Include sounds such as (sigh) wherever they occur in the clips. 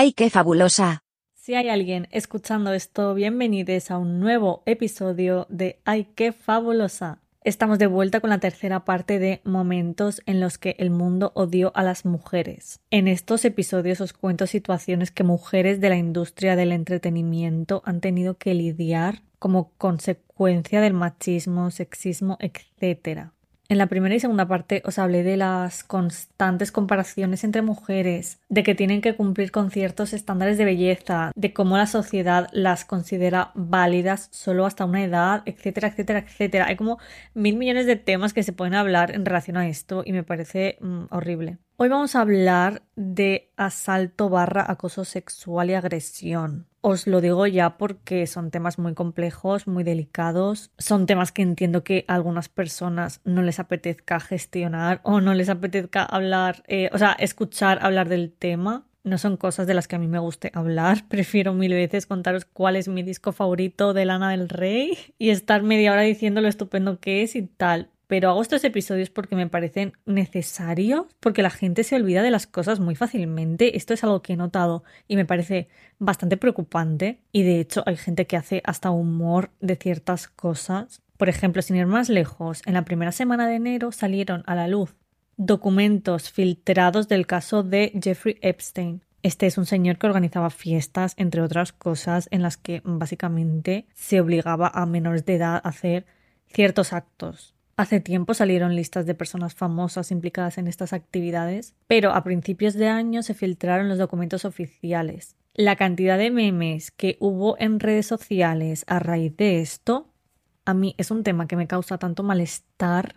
¡Ay, qué fabulosa! Si hay alguien escuchando esto, bienvenidos a un nuevo episodio de ¡Ay, qué fabulosa! Estamos de vuelta con la tercera parte de momentos en los que el mundo odió a las mujeres. En estos episodios os cuento situaciones que mujeres de la industria del entretenimiento han tenido que lidiar como consecuencia del machismo, sexismo, etc. En la primera y segunda parte os hablé de las constantes comparaciones entre mujeres, de que tienen que cumplir con ciertos estándares de belleza, de cómo la sociedad las considera válidas solo hasta una edad, etcétera, etcétera, etcétera. Hay como mil millones de temas que se pueden hablar en relación a esto y me parece mm, horrible. Hoy vamos a hablar de asalto barra acoso sexual y agresión. Os lo digo ya porque son temas muy complejos, muy delicados. Son temas que entiendo que a algunas personas no les apetezca gestionar o no les apetezca hablar, eh, o sea, escuchar hablar del tema. No son cosas de las que a mí me guste hablar. (laughs) Prefiero mil veces contaros cuál es mi disco favorito de Lana del Rey y estar media hora diciendo lo estupendo que es y tal pero hago estos episodios porque me parecen necesarios, porque la gente se olvida de las cosas muy fácilmente. Esto es algo que he notado y me parece bastante preocupante y de hecho hay gente que hace hasta humor de ciertas cosas. Por ejemplo, sin ir más lejos, en la primera semana de enero salieron a la luz documentos filtrados del caso de Jeffrey Epstein. Este es un señor que organizaba fiestas, entre otras cosas, en las que básicamente se obligaba a menores de edad a hacer ciertos actos. Hace tiempo salieron listas de personas famosas implicadas en estas actividades, pero a principios de año se filtraron los documentos oficiales. La cantidad de memes que hubo en redes sociales a raíz de esto, a mí es un tema que me causa tanto malestar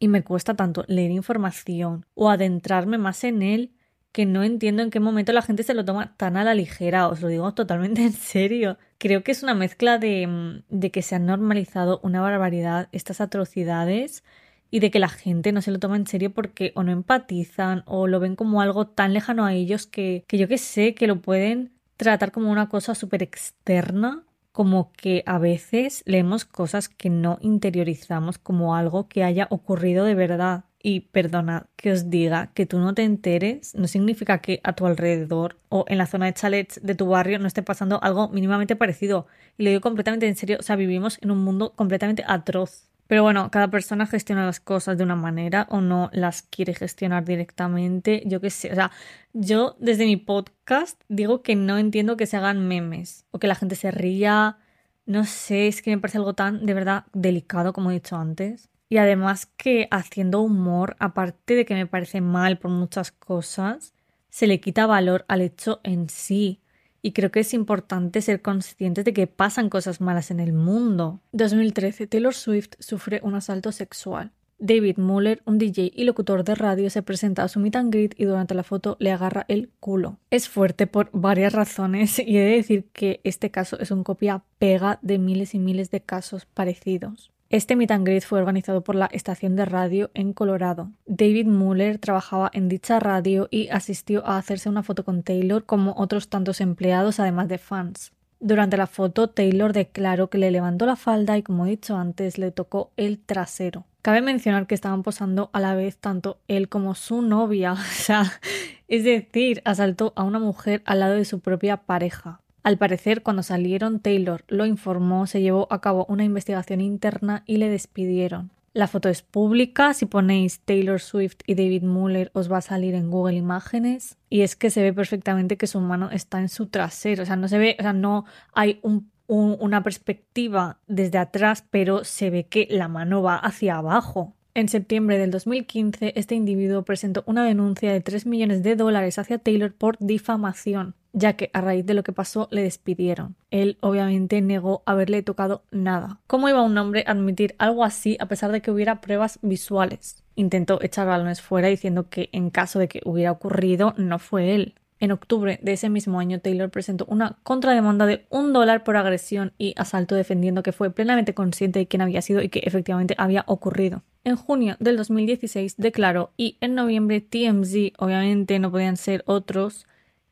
y me cuesta tanto leer información o adentrarme más en él que no entiendo en qué momento la gente se lo toma tan a la ligera, os lo digo totalmente (laughs) en serio. Creo que es una mezcla de, mm, de que se han normalizado una barbaridad estas atrocidades y de que la gente no se lo toma en serio porque o no empatizan o lo ven como algo tan lejano a ellos que, que yo que sé que lo pueden tratar como una cosa súper externa como que a veces leemos cosas que no interiorizamos como algo que haya ocurrido de verdad. Y perdona que os diga que tú no te enteres no significa que a tu alrededor o en la zona de chalets de tu barrio no esté pasando algo mínimamente parecido. Y lo digo completamente en serio, o sea, vivimos en un mundo completamente atroz. Pero bueno, cada persona gestiona las cosas de una manera o no las quiere gestionar directamente. Yo qué sé, o sea, yo desde mi podcast digo que no entiendo que se hagan memes o que la gente se ría. No sé, es que me parece algo tan de verdad delicado como he dicho antes. Y además que haciendo humor, aparte de que me parece mal por muchas cosas, se le quita valor al hecho en sí. Y creo que es importante ser conscientes de que pasan cosas malas en el mundo. 2013, Taylor Swift sufre un asalto sexual. David Muller, un DJ y locutor de radio, se presenta a su meet and greet y durante la foto le agarra el culo. Es fuerte por varias razones y he de decir que este caso es un copia-pega de miles y miles de casos parecidos. Este meet and greet fue organizado por la estación de radio en Colorado. David Muller trabajaba en dicha radio y asistió a hacerse una foto con Taylor como otros tantos empleados además de fans. Durante la foto, Taylor declaró que le levantó la falda y, como he dicho antes, le tocó el trasero. Cabe mencionar que estaban posando a la vez tanto él como su novia, (laughs) es decir, asaltó a una mujer al lado de su propia pareja. Al parecer, cuando salieron, Taylor lo informó, se llevó a cabo una investigación interna y le despidieron. La foto es pública, si ponéis Taylor Swift y David Muller os va a salir en Google Imágenes y es que se ve perfectamente que su mano está en su trasero, o sea, no se ve, o sea, no hay una perspectiva desde atrás, pero se ve que la mano va hacia abajo. En septiembre del 2015, este individuo presentó una denuncia de 3 millones de dólares hacia Taylor por difamación ya que a raíz de lo que pasó le despidieron. Él obviamente negó haberle tocado nada. ¿Cómo iba un hombre a admitir algo así a pesar de que hubiera pruebas visuales? Intentó echar balones fuera diciendo que en caso de que hubiera ocurrido no fue él. En octubre de ese mismo año, Taylor presentó una contrademanda de un dólar por agresión y asalto defendiendo que fue plenamente consciente de quién había sido y que efectivamente había ocurrido. En junio del 2016 declaró y en noviembre TMZ, obviamente no podían ser otros,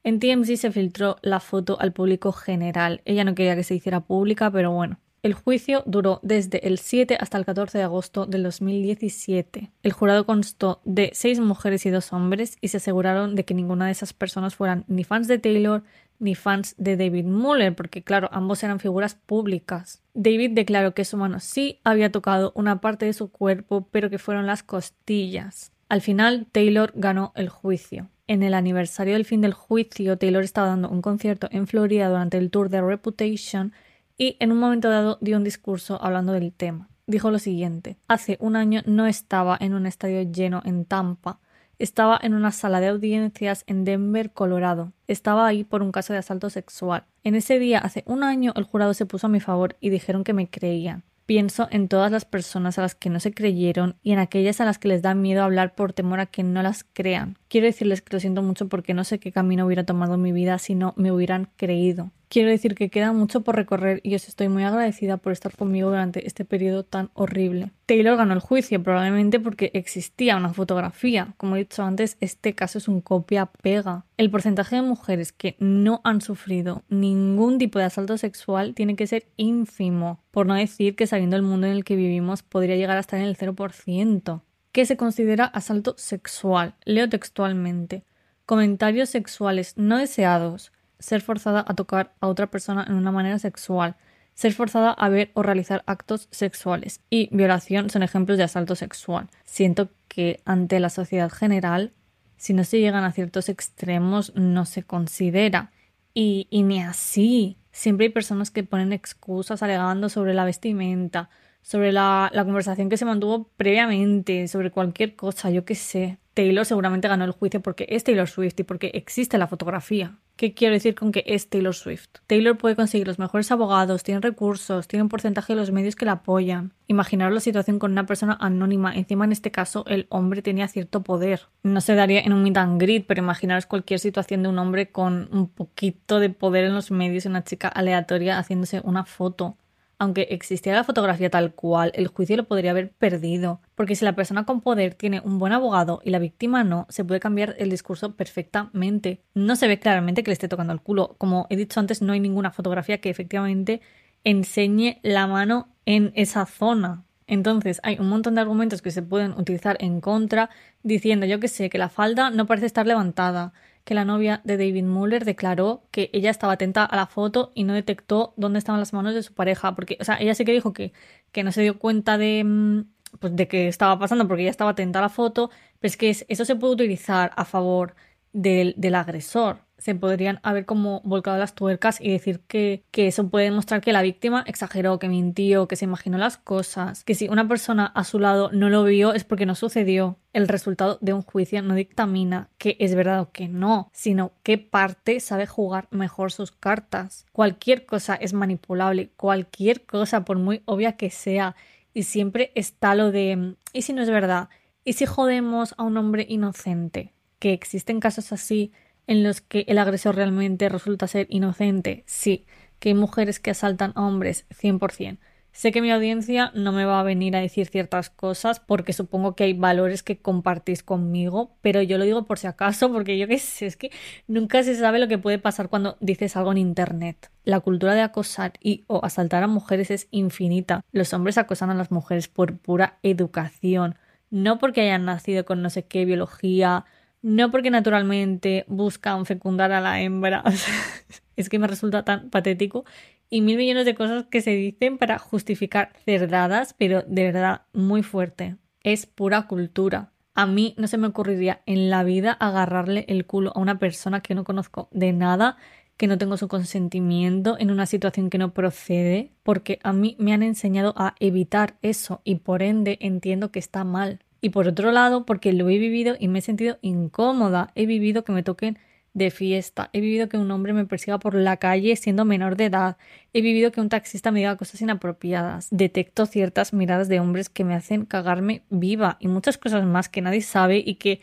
en TMZ se filtró la foto al público general. Ella no quería que se hiciera pública, pero bueno. El juicio duró desde el 7 hasta el 14 de agosto del 2017. El jurado constó de seis mujeres y dos hombres y se aseguraron de que ninguna de esas personas fueran ni fans de Taylor ni fans de David Muller, porque claro, ambos eran figuras públicas. David declaró que su mano sí había tocado una parte de su cuerpo, pero que fueron las costillas. Al final, Taylor ganó el juicio. En el aniversario del fin del juicio, Taylor estaba dando un concierto en Florida durante el tour de Reputation y en un momento dado dio un discurso hablando del tema. Dijo lo siguiente, hace un año no estaba en un estadio lleno en Tampa, estaba en una sala de audiencias en Denver, Colorado. Estaba ahí por un caso de asalto sexual. En ese día, hace un año, el jurado se puso a mi favor y dijeron que me creían. Pienso en todas las personas a las que no se creyeron y en aquellas a las que les da miedo hablar por temor a que no las crean. Quiero decirles que lo siento mucho porque no sé qué camino hubiera tomado mi vida si no me hubieran creído. Quiero decir que queda mucho por recorrer y os estoy muy agradecida por estar conmigo durante este periodo tan horrible. Taylor ganó el juicio probablemente porque existía una fotografía. Como he dicho antes, este caso es un copia-pega. El porcentaje de mujeres que no han sufrido ningún tipo de asalto sexual tiene que ser ínfimo, por no decir que sabiendo el mundo en el que vivimos podría llegar a estar en el 0%. ¿Qué se considera asalto sexual? Leo textualmente. Comentarios sexuales no deseados ser forzada a tocar a otra persona en una manera sexual, ser forzada a ver o realizar actos sexuales y violación son ejemplos de asalto sexual. Siento que ante la sociedad general, si no se llegan a ciertos extremos, no se considera. Y, ni así. Siempre hay personas que ponen excusas alegando sobre la vestimenta, sobre la, la conversación que se mantuvo previamente, sobre cualquier cosa, yo qué sé. Taylor seguramente ganó el juicio porque es Taylor Swift y porque existe la fotografía. ¿Qué quiero decir con que es Taylor Swift? Taylor puede conseguir los mejores abogados, tiene recursos, tiene un porcentaje de los medios que la apoyan. Imaginaros la situación con una persona anónima. Encima, en este caso, el hombre tenía cierto poder. No se daría en un meet and greet, pero imaginaros cualquier situación de un hombre con un poquito de poder en los medios, una chica aleatoria haciéndose una foto aunque existiera la fotografía tal cual, el juicio lo podría haber perdido, porque si la persona con poder tiene un buen abogado y la víctima no, se puede cambiar el discurso perfectamente. No se ve claramente que le esté tocando el culo. Como he dicho antes, no hay ninguna fotografía que efectivamente enseñe la mano en esa zona. Entonces, hay un montón de argumentos que se pueden utilizar en contra, diciendo, yo que sé, que la falda no parece estar levantada, que la novia de David Muller declaró que ella estaba atenta a la foto y no detectó dónde estaban las manos de su pareja, porque, o sea, ella sí que dijo que, que no se dio cuenta de, mm, pues, de que estaba pasando porque ella estaba atenta a la foto, pero es que eso se puede utilizar a favor del, del agresor se podrían haber como volcado las tuercas y decir que, que, eso puede demostrar que la víctima exageró, que mintió, que se imaginó las cosas, que si una persona a su lado no lo vio es porque no sucedió. El resultado de un juicio no dictamina que es verdad o que no, sino qué parte sabe jugar mejor sus cartas. Cualquier cosa es manipulable, cualquier cosa, por muy obvia que sea, y siempre está lo de ¿y si no es verdad? ¿Y si jodemos a un hombre inocente? Que existen casos así en los que el agresor realmente resulta ser inocente. Sí, que hay mujeres que asaltan a hombres 100%. Sé que mi audiencia no me va a venir a decir ciertas cosas porque supongo que hay valores que compartís conmigo, pero yo lo digo por si acaso porque yo qué sé, es que nunca se sabe lo que puede pasar cuando dices algo en Internet. La cultura de acosar y o asaltar a mujeres es infinita. Los hombres acosan a las mujeres por pura educación, no porque hayan nacido con no sé qué biología no porque naturalmente buscan fecundar a la hembra. (laughs) es que me resulta tan patético. Y mil millones de cosas que se dicen para justificar cerdadas, pero de verdad muy fuerte. Es pura cultura. A mí no se me ocurriría en la vida agarrarle el culo a una persona que no conozco de nada, que no tengo su consentimiento en una situación que no procede, porque a mí me han enseñado a evitar eso y por ende entiendo que está mal. Y por otro lado, porque lo he vivido y me he sentido incómoda. He vivido que me toquen de fiesta. He vivido que un hombre me persiga por la calle siendo menor de edad. He vivido que un taxista me diga cosas inapropiadas. Detecto ciertas miradas de hombres que me hacen cagarme viva y muchas cosas más que nadie sabe y que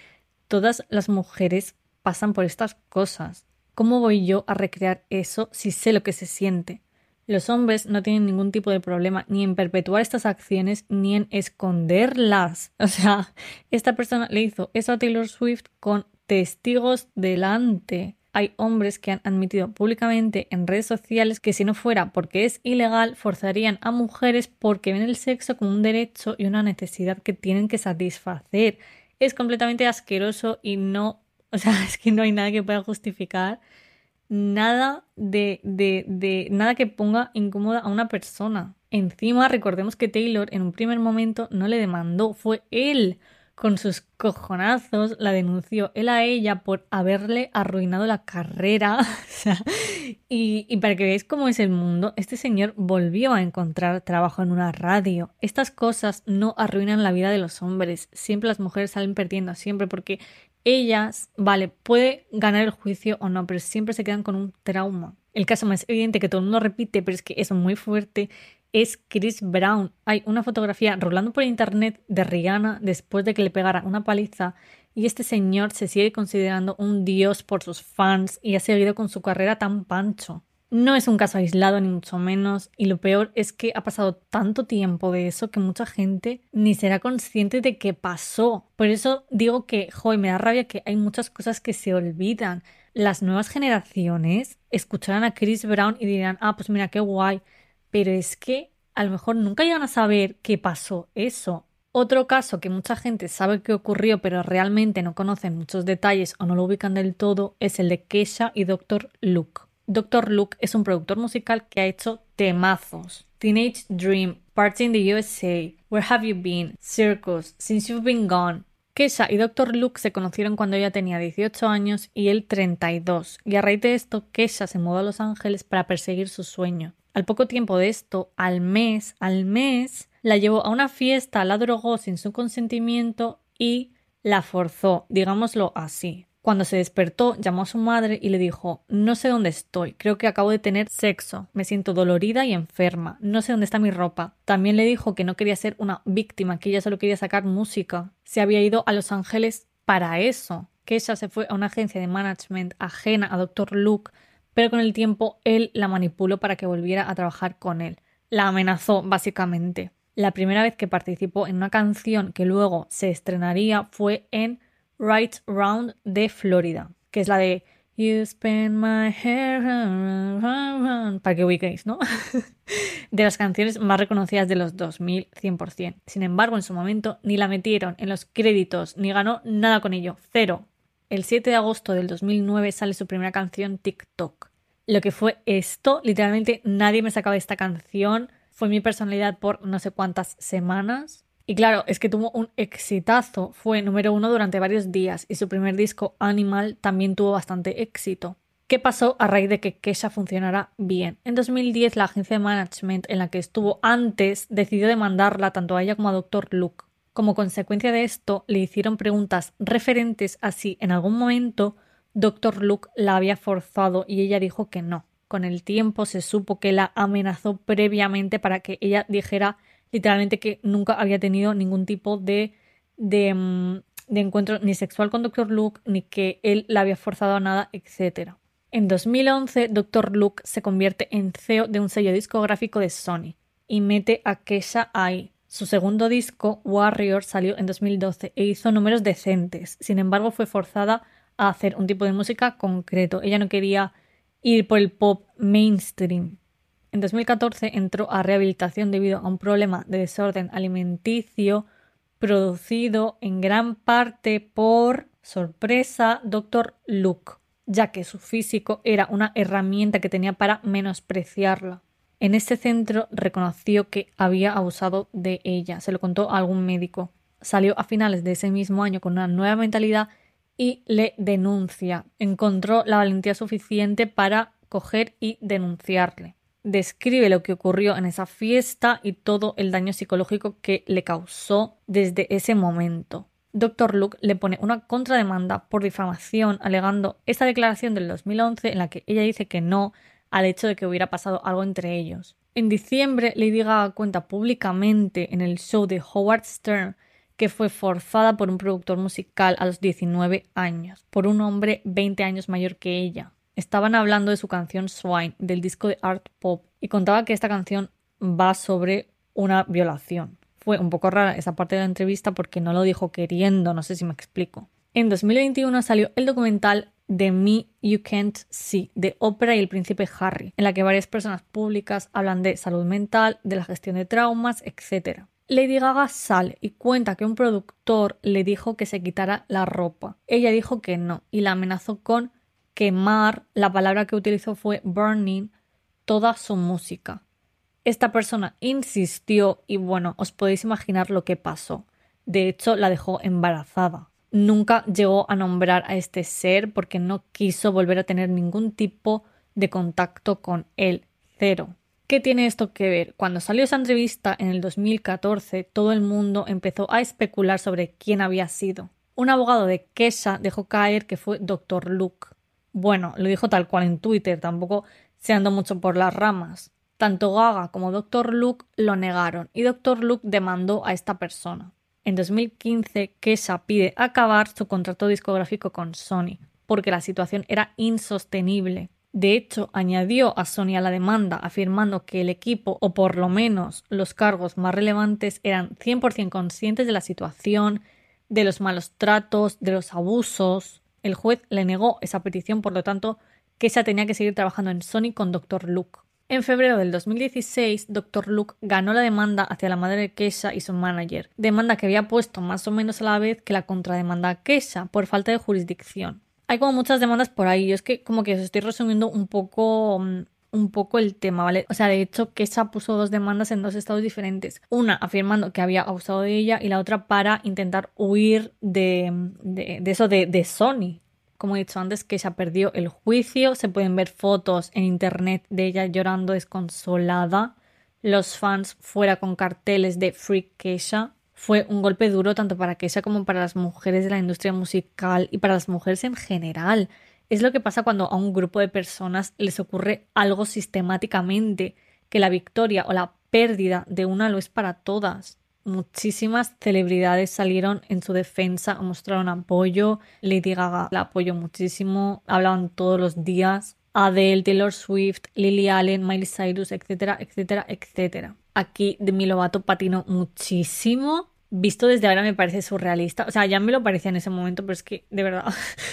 todas las mujeres pasan por estas cosas. ¿Cómo voy yo a recrear eso si sé lo que se siente? Los hombres no tienen ningún tipo de problema ni en perpetuar estas acciones ni en esconderlas. (laughs) O sea, esta persona le hizo eso a Taylor Swift con testigos delante. hay hombres que han admitido públicamente en redes sociales que si no fuera porque es ilegal, forzarían a mujeres porque ven el sexo como un derecho y una necesidad que tienen que satisfacer. Es completamente asqueroso y no, o sea, (laughs) es que no hay nada que pueda justificar nada de, de, de nada que ponga incómoda a una persona. Encima, recordemos que Taylor en un primer momento no le demandó, fue él con sus cojonazos la denunció él a ella por haberle arruinado la carrera. (laughs) y, y, para que veáis cómo es el mundo, este señor volvió a encontrar trabajo en una radio. Estas cosas no arruinan la vida de los hombres. Siempre las mujeres salen perdiendo, siempre porque ellas, vale, puede ganar el juicio o no, pero siempre se quedan con un trauma. El caso más evidente que todo el mundo repite, pero es que es muy fuerte, es Chris Brown. Hay una fotografía rolando por internet de Rihanna después de que le pegara una paliza y este señor se sigue considerando un dios por sus fans y ha seguido con su carrera tan pancho. No es un caso aislado ni mucho menos y lo peor es que ha pasado tanto tiempo de eso que mucha gente ni será consciente de que pasó. Por eso digo que, joder, me da rabia que hay muchas cosas que se olvidan. Las nuevas generaciones escucharán a Chris Brown y dirán, ah, pues mira qué guay. Pero es que a lo mejor nunca llegan a saber qué pasó eso. Otro caso que mucha gente sabe que ocurrió pero realmente no conocen muchos detalles o no lo ubican del todo es el de Kesha y Dr. Luke. Dr. Luke es un productor musical que ha hecho temazos. Teenage Dream, Party in the USA, Where Have You Been, Circus, Since You've Been Gone. Kesha y Dr. Luke se conocieron cuando ella tenía 18 años y él 32, y a raíz de esto Kesha se mudó a Los Ángeles para perseguir su sueño. Al poco tiempo de esto, al mes, al mes, la llevó a una fiesta, la drogó sin su consentimiento y la forzó, digámoslo así. Cuando se despertó, llamó a su madre y le dijo No sé dónde estoy, creo que acabo de tener sexo, me siento dolorida y enferma, no sé dónde está mi ropa. También le dijo que no quería ser una víctima, que ella solo quería sacar música. Se había ido a Los Ángeles para eso, que ella se fue a una agencia de management ajena a Dr. Luke, pero con el tiempo él la manipuló para que volviera a trabajar con él. La amenazó, básicamente. La primera vez que participó en una canción que luego se estrenaría fue en Right Round de Florida, que es la de You spend my hair para que ubiquéis, ¿no? (laughs) de las canciones más reconocidas de los 2000, 100%. Sin embargo, en su momento ni la metieron en los créditos ni ganó nada con ello, cero. El 7 de agosto del 2009 sale su primera canción TikTok. Lo que fue esto, literalmente nadie me sacaba esta canción, fue mi personalidad por no sé cuántas semanas. Y claro, es que tuvo un exitazo, fue número uno durante varios días y su primer disco Animal también tuvo bastante éxito. ¿Qué pasó a raíz de que Kesha funcionara bien? En 2010 la agencia de management en la que estuvo antes decidió demandarla tanto a ella como a Dr. Luke. Como consecuencia de esto, le hicieron preguntas referentes a si en algún momento Dr. Luke la había forzado y ella dijo que no. Con el tiempo se supo que la amenazó previamente para que ella dijera literalmente que nunca había tenido ningún tipo de, de, mm, encuentro ni sexual con Dr. Luke, ni que él la había forzado a nada, etc. En 2011, Dr. Luke se convierte en CEO de un sello discográfico de Sony y mete a Kesha ahí. Su segundo disco, Warrior, salió en 2012 e hizo números decentes. Sin embargo, fue forzada a hacer un tipo de música concreto. Ella no quería ir por el pop mainstream. En 2014 entró a rehabilitación debido a un problema de desorden alimenticio producido en gran parte por, sorpresa, Dr. Luke, ya que su físico era una herramienta que tenía para menospreciarla. En este centro reconoció que había abusado de ella, se lo contó a algún médico. Salió a finales de ese mismo año con una nueva mentalidad y le denuncia. Encontró la valentía suficiente para coger y denunciarle describe lo que ocurrió en esa fiesta y todo el daño psicológico que le causó desde ese momento. Dr. Luke le pone una contrademanda por difamación alegando esta declaración del 2011 en la que ella dice que no al hecho de que hubiera pasado algo entre ellos. En diciembre, Lady Gaga cuenta públicamente en el show de Howard Stern que fue forzada por un productor musical a los 19 años, por un hombre 20 años mayor que ella. Estaban hablando de su canción Swine, del disco de art pop, y contaba que esta canción va sobre una violación. Fue un poco rara esa parte de la entrevista porque no lo dijo queriendo, no sé si me explico. En 2021 salió el documental The Me You Can't See, de Oprah y el príncipe Harry, en la que varias personas públicas hablan de salud mental, de la gestión de traumas, etc. Lady Gaga sale y cuenta que un productor le dijo que se quitara la ropa. Ella dijo que no y la amenazó con quemar, la palabra que utilizó fue burning, toda su música. Esta persona insistió y bueno, os podéis imaginar lo que pasó. De hecho, la dejó embarazada. Nunca llegó a nombrar a este ser porque no quiso volver a tener ningún tipo de contacto con él. Cero. ¿Qué tiene esto que ver? Cuando salió esa entrevista en el 2014, todo el mundo empezó a especular sobre quién había sido. Un abogado de Kesha dejó caer que fue Dr. Luke. Bueno, lo dijo tal cual en Twitter, tampoco se andó mucho por las ramas. Tanto Gaga como Dr. Luke lo negaron y Dr. Luke demandó a esta persona. En 2015, Kesha pide acabar su contrato discográfico con Sony, porque la situación era insostenible. De hecho, añadió a Sony a la demanda afirmando que el equipo, o por lo menos los cargos más relevantes, eran 100% conscientes de la situación, de los malos tratos, de los abusos. El juez le negó esa petición, por lo tanto, que tenía que seguir trabajando en Sony con Dr. Luke. En febrero del 2016, Dr. Luke ganó la demanda hacia la madre de Kesha y su manager, demanda que había puesto más o menos a la vez que la contrademanda a Kesha por falta de jurisdicción. Hay como muchas demandas por ahí, yo es que como que os estoy resumiendo un poco mm, un poco el tema, ¿vale? O sea, de hecho, Kesha puso dos demandas en dos estados diferentes. Una afirmando que había abusado de ella y la otra para intentar huir de, de, eso de, de, Sony. Como he dicho antes, Kesha perdió el juicio. Se pueden ver fotos en internet de ella llorando desconsolada. Los fans fuera con carteles de Free Kesha. Fue un golpe duro tanto para Kesha como para las mujeres de la industria musical y para las mujeres en general. Es lo que pasa cuando a un grupo de personas les ocurre algo sistemáticamente, que la victoria o la pérdida de una lo es para todas. Muchísimas celebridades salieron en su defensa, mostraron apoyo. Lady Gaga la apoyó muchísimo, hablaban todos los días. Adele, Taylor Swift, Lily Allen, Miley Cyrus, etcétera, etcétera, etcétera. Aquí Demi Lovato patinó muchísimo visto desde ahora me parece surrealista. O sea, ya me lo parecía en ese momento, pero es que, de verdad, (laughs) o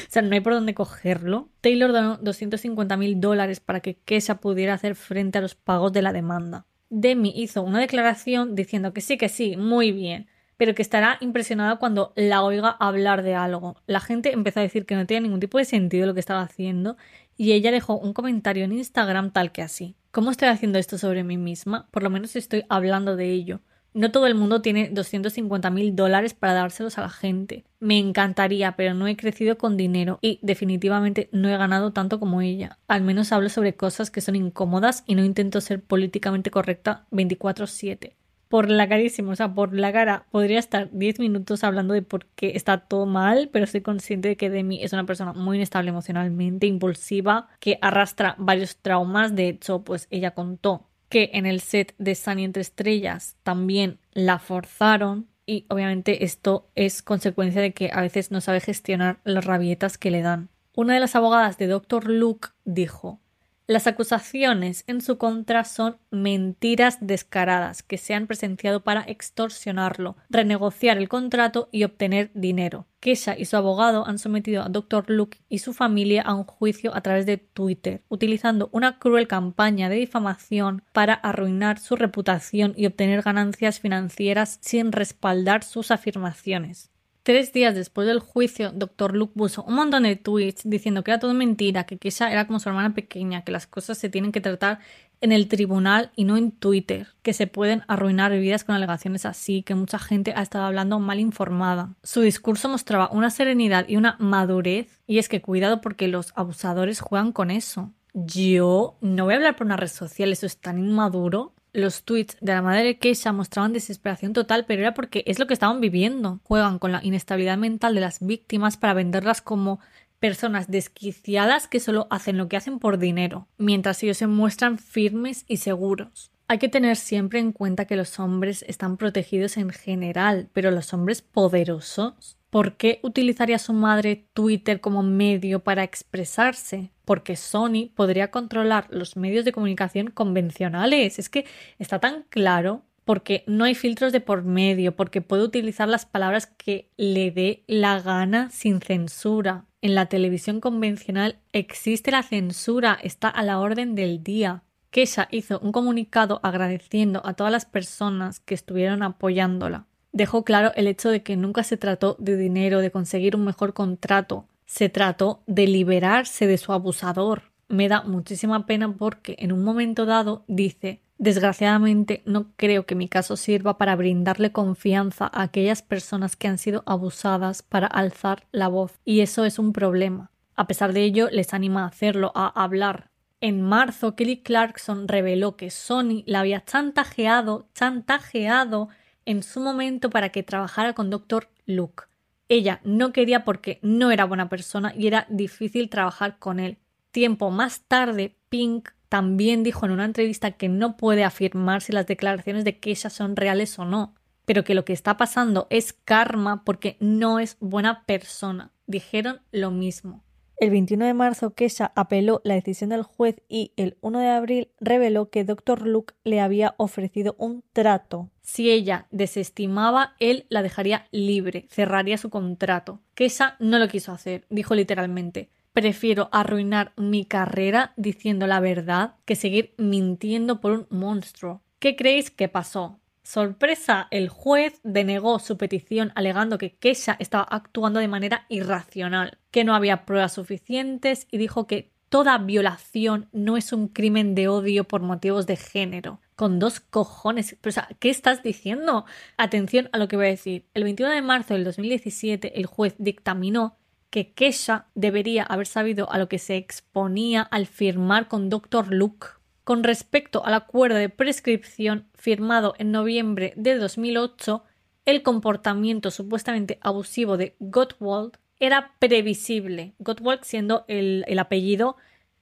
sea, no hay por dónde cogerlo. Taylor donó 250 mil dólares para que Kesha pudiera hacer frente a los pagos de la demanda. Demi hizo una declaración diciendo que sí, que sí, muy bien, pero que estará impresionada cuando la oiga hablar de algo. La gente empezó a decir que no tenía ningún tipo de sentido lo que estaba haciendo y ella dejó un comentario en Instagram tal que así. ¿Cómo estoy haciendo esto sobre mí misma? Por lo menos estoy hablando de ello. No todo el mundo tiene 250 mil dólares para dárselos a la gente. Me encantaría, pero no he crecido con dinero y definitivamente no he ganado tanto como ella. Al menos hablo sobre cosas que son incómodas y no intento ser políticamente correcta 24/7. Por la carísima, o sea, por la cara, podría estar 10 minutos hablando de por qué está todo mal, pero estoy consciente de que Demi es una persona muy inestable emocionalmente, impulsiva, que arrastra varios traumas. De hecho, pues ella contó que en el set de Sunny entre estrellas también la forzaron y obviamente esto es consecuencia de que a veces no sabe gestionar las rabietas que le dan. Una de las abogadas de Dr. Luke dijo las acusaciones en su contra son mentiras descaradas que se han presenciado para extorsionarlo, renegociar el contrato y obtener dinero. Kesha y su abogado han sometido a Dr. Luke y su familia a un juicio a través de Twitter, utilizando una cruel campaña de difamación para arruinar su reputación y obtener ganancias financieras sin respaldar sus afirmaciones. Tres días después del juicio, Dr. Luke puso un montón de tweets diciendo que era todo mentira, que Kesha era como su hermana pequeña, que las cosas se tienen que tratar en el tribunal y no en Twitter, que se pueden arruinar vidas con alegaciones así, que mucha gente ha estado hablando mal informada. Su discurso mostraba una serenidad y una madurez, y es que cuidado porque los abusadores juegan con eso. Yo no voy a hablar por una red social, eso es tan inmaduro los tweets de la madre de Keisha mostraban desesperación total, pero era porque es lo que estaban viviendo. Juegan con la inestabilidad mental de las víctimas para venderlas como personas desquiciadas que solo hacen lo que hacen por dinero, mientras ellos se muestran firmes y seguros. Hay que tener siempre en cuenta que los hombres están protegidos en general, pero los hombres poderosos ¿Por qué utilizaría su madre Twitter como medio para expresarse? Porque Sony podría controlar los medios de comunicación convencionales. Es que está tan claro porque no hay filtros de por medio, porque puede utilizar las palabras que le dé la gana sin censura. En la televisión convencional existe la censura, está a la orden del día. Kesha hizo un comunicado agradeciendo a todas las personas que estuvieron apoyándola. Dejó claro el hecho de que nunca se trató de dinero, de conseguir un mejor contrato, se trató de liberarse de su abusador. Me da muchísima pena porque en un momento dado dice Desgraciadamente, no creo que mi caso sirva para brindarle confianza a aquellas personas que han sido abusadas para alzar la voz, y eso es un problema. A pesar de ello, les anima a hacerlo, a hablar. En marzo, Kelly Clarkson reveló que Sony la había chantajeado, chantajeado en su momento para que trabajara con Dr. Luke. Ella no quería porque no era buena persona y era difícil trabajar con él. Tiempo más tarde, Pink también dijo en una entrevista que no puede afirmar si las declaraciones de Keisha son reales o no, pero que lo que está pasando es karma porque no es buena persona. Dijeron lo mismo. El 21 de marzo, Kesha apeló la decisión del juez y el 1 de abril reveló que Dr. Luke le había ofrecido un trato. Si ella desestimaba, él la dejaría libre, cerraría su contrato. Kesha no lo quiso hacer, dijo literalmente. Prefiero arruinar mi carrera diciendo la verdad que seguir mintiendo por un monstruo. ¿Qué creéis que pasó? Sorpresa, el juez denegó su petición alegando que Kesha estaba actuando de manera irracional, que no había pruebas suficientes y dijo que toda violación no es un crimen de odio por motivos de género. Con dos cojones. ¿qué estás diciendo? Atención a lo que voy a decir. El 21 de marzo del 2017 el juez dictaminó que Kesha debería haber sabido a lo que se exponía al firmar con Dr. Luke. Con respecto al acuerdo de prescripción firmado en noviembre de 2008, el comportamiento supuestamente abusivo de Gottwald era previsible, Gottwald siendo el, el apellido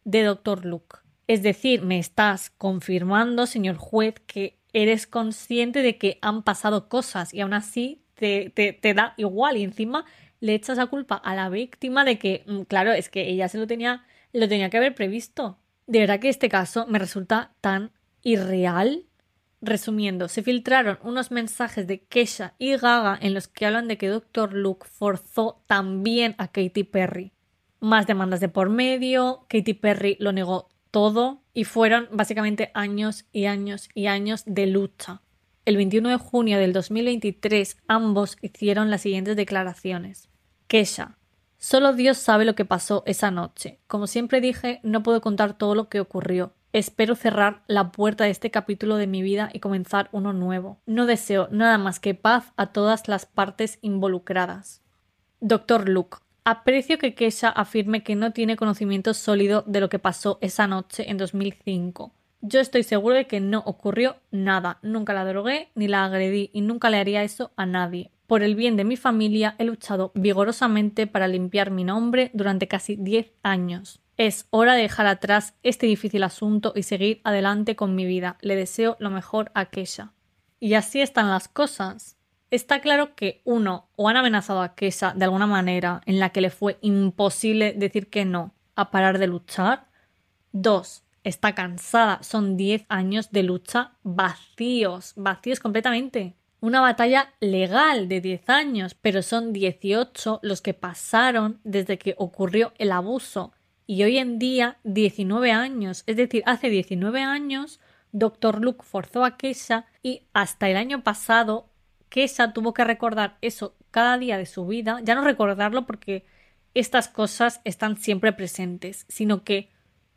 de Dr. Luke. Es decir, me estás confirmando, señor juez, que eres consciente de que han pasado cosas y aún así te, te, te da igual y encima le echas la culpa a la víctima de que, mm, claro, es que ella se lo tenía, lo tenía que haber previsto. De verdad que este caso me resulta tan irreal. Resumiendo, se filtraron unos mensajes de Kesha y Gaga en los que hablan de que Dr. Luke forzó también a Katy Perry. Más demandas de por medio, Katy Perry lo negó todo y fueron básicamente años y años y años de lucha. El 21 de junio del 2023 ambos hicieron las siguientes declaraciones. Kesha. Solo Dios sabe lo que pasó esa noche. Como siempre dije, no puedo contar todo lo que ocurrió. Espero cerrar la puerta de este capítulo de mi vida y comenzar uno nuevo. No deseo nada más que paz a todas las partes involucradas. Doctor Luke. Aprecio que Kesha afirme que no tiene conocimiento sólido de lo que pasó esa noche en 2005. Yo estoy seguro de que no ocurrió nada. Nunca la drogué ni la agredí y nunca le haría eso a nadie. Por el bien de mi familia he luchado vigorosamente para limpiar mi nombre durante casi 10 años. Es hora de dejar atrás este difícil asunto y seguir adelante con mi vida. Le deseo lo mejor a Kesha. Y así están las cosas. Está claro que uno, o han amenazado a Kesha de alguna manera en la que le fue imposible decir que no a parar de luchar. Dos, está cansada. Son 10 años de lucha vacíos, vacíos completamente una batalla legal de 10 años, pero son 18 los que pasaron desde que ocurrió el abuso y hoy en día 19 años. Es decir, hace 19 años Dr. Luke forzó a Kesha y hasta el año pasado Kesha tuvo que recordar eso cada día de su vida, ya no recordarlo porque estas cosas están siempre presentes, sino que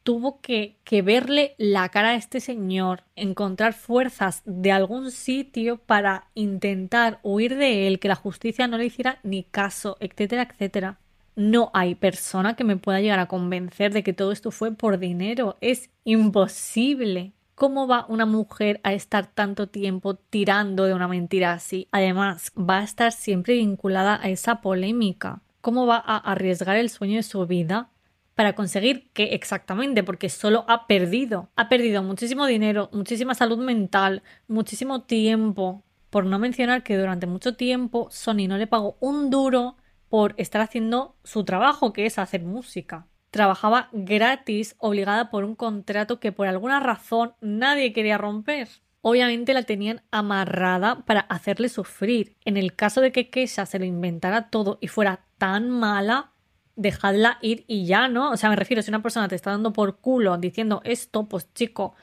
tuvo que, verle la cara a este señor, encontrar fuerzas de algún sitio para intentar huir de él, que la justicia no le hiciera ni caso, etcétera, etcétera. No hay persona que me pueda llegar a convencer de que todo esto fue por dinero. Es imposible. ¿Cómo va una mujer a estar tanto tiempo tirando de una mentira así? Además, va a estar siempre vinculada a esa polémica. ¿Cómo va a arriesgar el sueño de su vida para conseguir que exactamente, porque solo ha perdido, ha perdido muchísimo dinero, muchísima salud mental, muchísimo tiempo, por no mencionar que durante mucho tiempo Sony no le pagó un duro por estar haciendo su trabajo, que es hacer música. Trabajaba gratis, obligada por un contrato que por alguna razón nadie quería romper. obviamente la tenían amarrada para hacerle sufrir. En el caso de que Kesha se lo inventara todo y fuera tan mala, dejadla ir y ya, ¿no? O sea, me refiero, si una persona te está dando por culo diciendo esto, pues chico,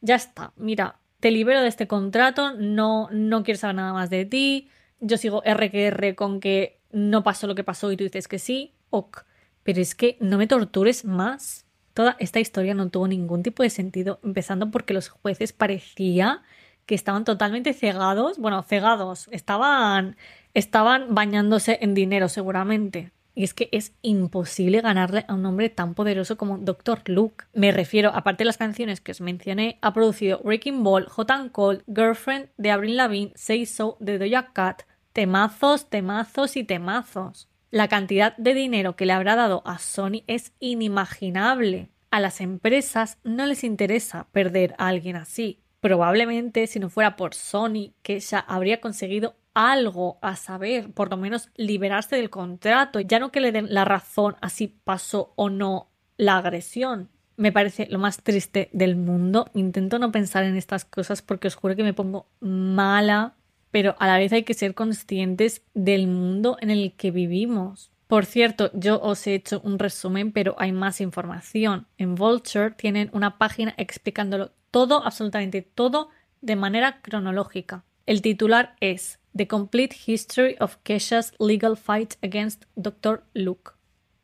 ya está, mira, te libero de este contrato, no, no quiero saber nada más de ti, yo sigo RQR con que no pasó lo que pasó y tú dices que sí, ok, pero es que no me tortures más. Toda esta historia no tuvo ningún tipo de sentido, empezando porque los jueces parecía que estaban totalmente cegados, bueno, cegados, estaban, estaban bañándose en dinero seguramente. Y es que es imposible ganarle a un hombre tan poderoso como Dr. Luke. Me refiero, aparte de las canciones que os mencioné, ha producido Breaking Ball, Hot and Cold, Girlfriend de Avril Lavigne, Say So de Doja Cat, temazos, temazos y temazos. La cantidad de dinero que le habrá dado a Sony es inimaginable. A las empresas no les interesa perder a alguien así. Probablemente si no fuera por Sony, que ya habría conseguido algo a saber, por lo menos liberarse del contrato, ya no que le den la razón a si pasó o no la agresión. Me parece lo más triste del mundo. Intento no pensar en estas cosas porque os juro que me pongo mala, pero a la vez hay que ser conscientes del mundo en el que vivimos. Por cierto, yo os he hecho un resumen, pero hay más información. En Vulture tienen una página explicándolo todo, absolutamente todo, de manera cronológica. El titular es The Complete History of Kesha's Legal Fight Against Dr. Luke.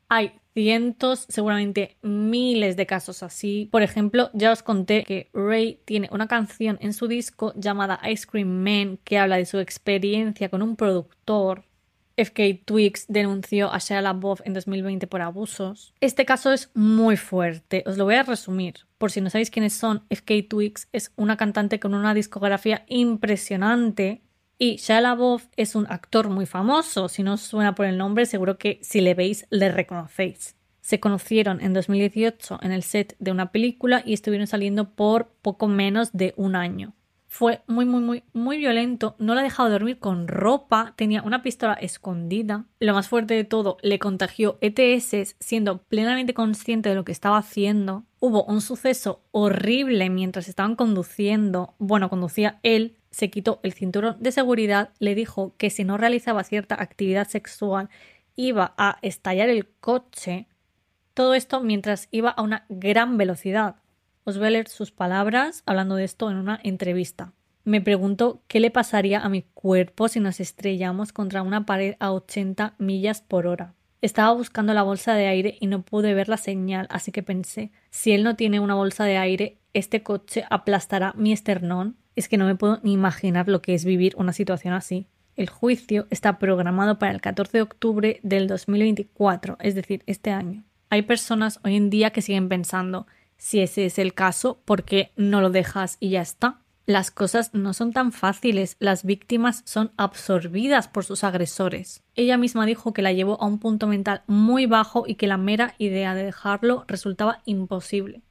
Hay cientos, seguramente miles de casos así. Por ejemplo, ya os conté que Ray tiene una canción en su disco llamada Ice Cream Man que habla de su experiencia con un productor. FK Twigs denunció a Shia LaBeouf en 2020 por abusos. Este caso es muy fuerte, os lo voy a resumir. Por si no sabéis quiénes son, FK Twigs es una cantante con una discografía impresionante y Shia LaBeouf es un actor muy famoso. Si no os suena por el nombre, seguro que si le veis le reconocéis. Se conocieron en 2018 en el set de una película y estuvieron saliendo por poco menos de un año. Fue muy, muy, muy, muy violento. No la ha dejado dormir con ropa. Tenía una pistola escondida. Lo más fuerte de todo, le contagió ETS siendo plenamente consciente de lo que estaba haciendo. Hubo un suceso horrible mientras estaban conduciendo. Bueno, conducía él se quitó el cinturón de seguridad, le dijo que si no realizaba cierta actividad sexual iba a estallar el coche. Todo esto mientras iba a una gran velocidad. Os voy a leer sus palabras hablando de esto en una entrevista. Me pregunto qué le pasaría a mi cuerpo si nos estrellamos contra una pared a 80 millas por hora. Estaba buscando la bolsa de aire y no pude ver la señal, así que pensé, si él no tiene una bolsa de aire, este coche aplastará mi esternón es que no me puedo ni imaginar lo que es vivir una situación así. El juicio está programado para el 14 de octubre del 2024, es decir, este año. Hay personas hoy en día que siguen pensando, si ese es el caso, ¿por qué no lo dejas y ya está? Las cosas no son tan fáciles, las víctimas son absorbidas por sus agresores. Ella misma dijo que la llevó a un punto mental muy bajo y que la mera idea de dejarlo resultaba imposible.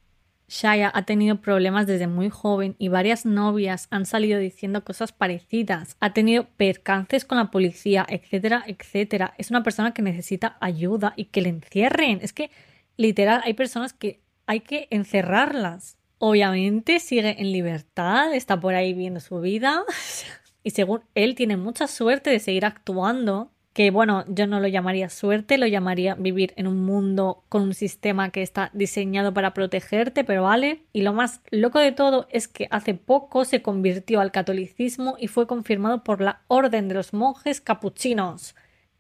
Shaya ha tenido problemas desde muy joven y varias novias han salido diciendo cosas parecidas. Ha tenido percances con la policía, etcétera, etcétera. Es una persona que necesita ayuda y que le encierren. Es que, literal, hay personas que hay que encerrarlas. Obviamente sigue en libertad, está por ahí viendo su vida (laughs) y según él tiene mucha suerte de seguir actuando que bueno, yo no lo llamaría suerte, lo llamaría vivir en un mundo con un sistema que está diseñado para protegerte, pero vale. Y lo más loco de todo es que hace poco se convirtió al catolicismo y fue confirmado por la Orden de los Monjes Capuchinos.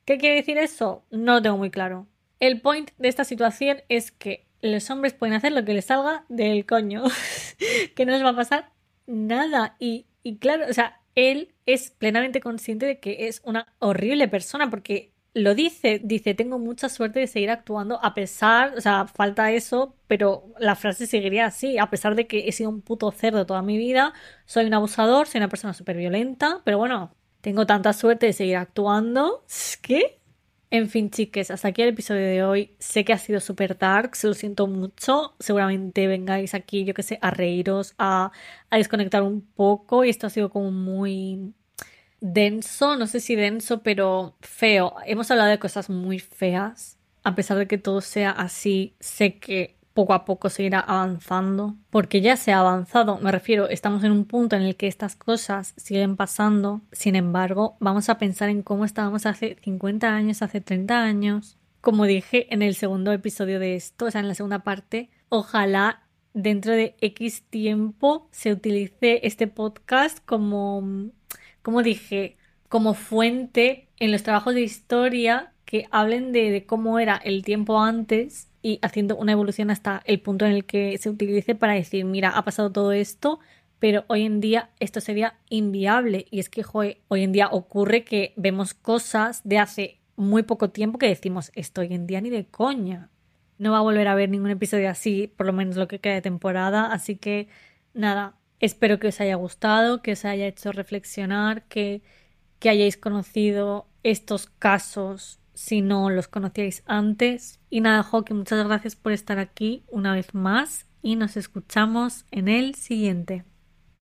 ¿Qué quiere decir eso? No lo tengo muy claro. El point de esta situación es que los hombres pueden hacer lo que les salga del coño, (laughs) que no les va a pasar nada. Y, y claro, o sea, él es plenamente consciente de que es una horrible persona porque lo dice, dice, tengo mucha suerte de seguir actuando a pesar, o sea, falta eso, pero la frase seguiría así, a pesar de que he sido un puto cerdo toda mi vida, soy un abusador, soy una persona súper violenta, pero bueno, tengo tanta suerte de seguir actuando, (laughs) ¿qué? En fin, chiques, hasta aquí el episodio de hoy. Sé que ha sido súper dark, se lo siento mucho. Seguramente vengáis aquí, yo que sé, a reíros, a, a desconectar un poco. Y esto ha sido como muy denso, no sé si denso, pero feo. Hemos hablado de cosas muy feas. A pesar de que todo sea así, sé que poco a poco se irá avanzando, porque ya se ha avanzado, me refiero, estamos en un punto en el que estas cosas siguen pasando, sin embargo, vamos a pensar en cómo estábamos hace 50 años, hace 30 años. Como dije en el segundo episodio de esto, o sea, en la segunda parte, ojalá dentro de X tiempo se utilice este podcast como, como dije, como fuente en los trabajos de historia que hablen de, de cómo era el tiempo antes y haciendo una evolución hasta el punto en el que se utilice para decir, mira, ha pasado todo esto, pero hoy en día esto sería inviable. Y es que hoy en día ocurre que vemos cosas de hace muy poco tiempo que decimos, esto hoy en día ni de coña. No va a volver a ver ningún episodio así, por lo menos lo que queda de temporada. Así que nada, espero que os haya gustado, que os haya hecho reflexionar, que, que hayáis conocido estos casos si no los conocíais antes. Y nada, Joaquín, muchas gracias por estar aquí una vez más y nos escuchamos en el siguiente.